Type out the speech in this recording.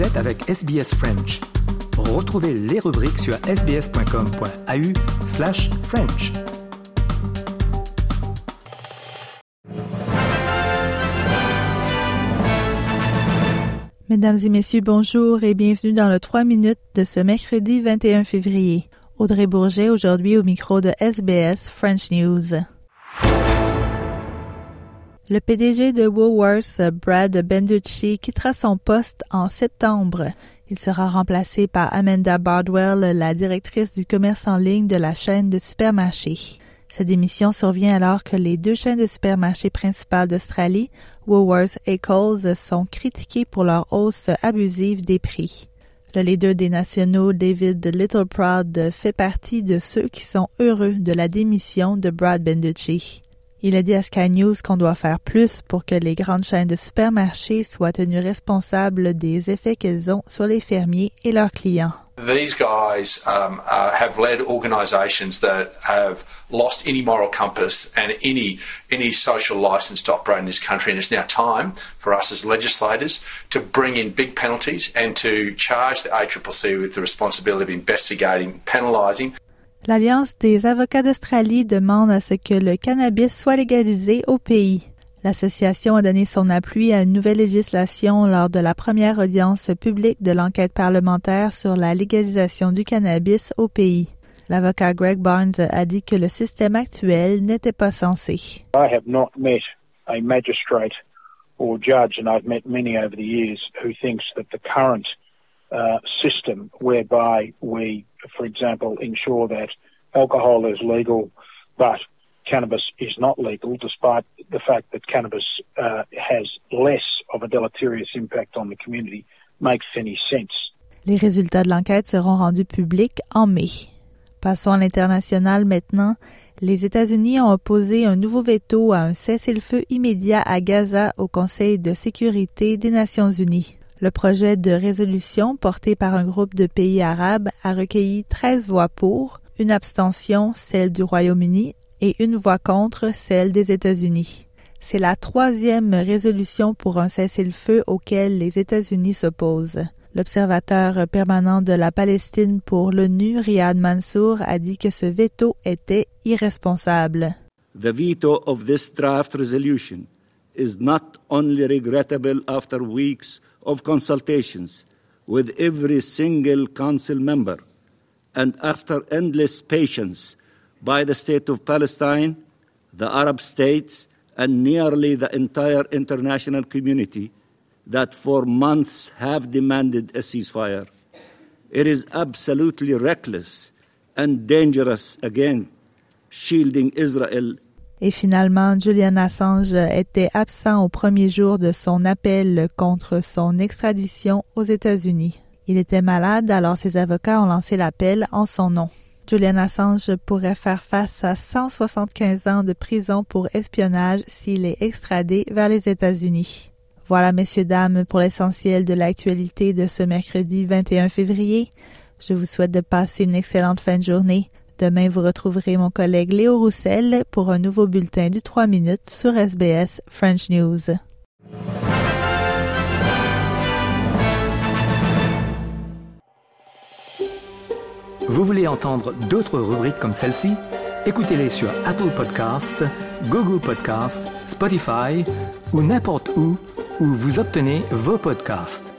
Vous êtes avec SBS French. Retrouvez les rubriques sur sbs.com.au slash French. Mesdames et messieurs, bonjour et bienvenue dans le 3 minutes de ce mercredi 21 février. Audrey Bourget aujourd'hui au micro de SBS French News. Le PDG de Woolworths, Brad Benducci, quittera son poste en septembre. Il sera remplacé par Amanda Bardwell, la directrice du commerce en ligne de la chaîne de supermarchés. Sa démission survient alors que les deux chaînes de supermarchés principales d'Australie, Woolworths et Coles, sont critiquées pour leur hausse abusive des prix. Le leader des nationaux, David Littleproud, fait partie de ceux qui sont heureux de la démission de Brad Benducci. Il a dit à Sky News qu'on doit faire plus pour que les grandes chaînes de supermarchés soient tenues responsables des effets qu'elles ont sur les fermiers et leurs clients. These guys um, uh, have led organisations that have lost any moral compass and any any social licence to operate in this country, and it's now time for us as legislators to bring in big penalties and to charge the ACCC with the responsibility of investigating, penalising, L'Alliance des avocats d'Australie demande à ce que le cannabis soit légalisé au pays. L'association a donné son appui à une nouvelle législation lors de la première audience publique de l'enquête parlementaire sur la légalisation du cannabis au pays. L'avocat Greg Barnes a dit que le système actuel n'était pas censé. I have not met a magistrate or judge, and I've met many over the years, who thinks that the current uh, system whereby we, for example, ensure that alcohol is legal but cannabis is not legal, despite the fact that cannabis uh, has less of a deleterious impact on the community, makes any sense. Les résultats de l'enquête seront rendus publics en mai. Passons à l'international maintenant. Les États-Unis ont opposé un nouveau veto à un cessez-le-feu immédiat à Gaza au Conseil de sécurité des Nations unies. Le projet de résolution porté par un groupe de pays arabes a recueilli 13 voix pour, une abstention, celle du Royaume-Uni, et une voix contre, celle des États-Unis. C'est la troisième résolution pour un cessez-le-feu auquel les États-Unis s'opposent. L'observateur permanent de la Palestine pour l'ONU, Riyad Mansour, a dit que ce veto était irresponsable. The veto of this draft resolution is not only regrettable after weeks of consultations with every single council member and after endless patience by the state of Palestine, the Arab states, and nearly the entire international community that for months have demanded a ceasefire. It is absolutely reckless and dangerous again, shielding Israel Et finalement, Julian Assange était absent au premier jour de son appel contre son extradition aux États-Unis. Il était malade, alors ses avocats ont lancé l'appel en son nom. Julian Assange pourrait faire face à 175 ans de prison pour espionnage s'il est extradé vers les États-Unis. Voilà, messieurs, dames, pour l'essentiel de l'actualité de ce mercredi 21 février. Je vous souhaite de passer une excellente fin de journée. Demain, vous retrouverez mon collègue Léo Roussel pour un nouveau bulletin du 3 minutes sur SBS French News. Vous voulez entendre d'autres rubriques comme celle-ci? Écoutez-les sur Apple Podcasts, Google Podcasts, Spotify ou n'importe où où vous obtenez vos podcasts.